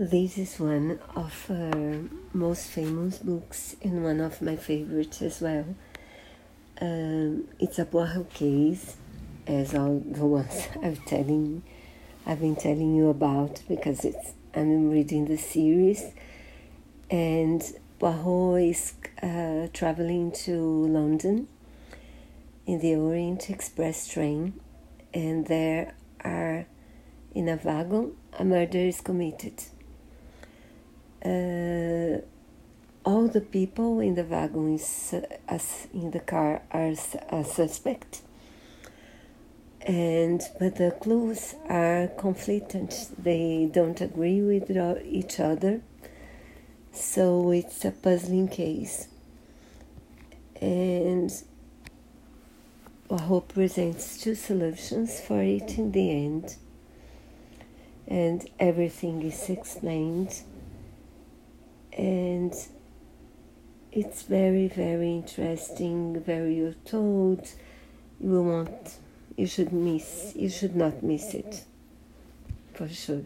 This is one of her most famous books and one of my favorites as well. Um, it's a Poirot case, as all the ones I've telling, I've been telling you about because it's I'm reading the series, and Poirot is uh, traveling to London in the Orient Express train, and there are in a wagon a murder is committed uh, all the people in the wagon is, uh, in the car are a suspect. And but the clues are conflicted they don't agree with each other. So it's a puzzling case. And Poirot presents two solutions for it in the end. And everything is explained and it's very very interesting very well told you will want you should miss you should not miss it for sure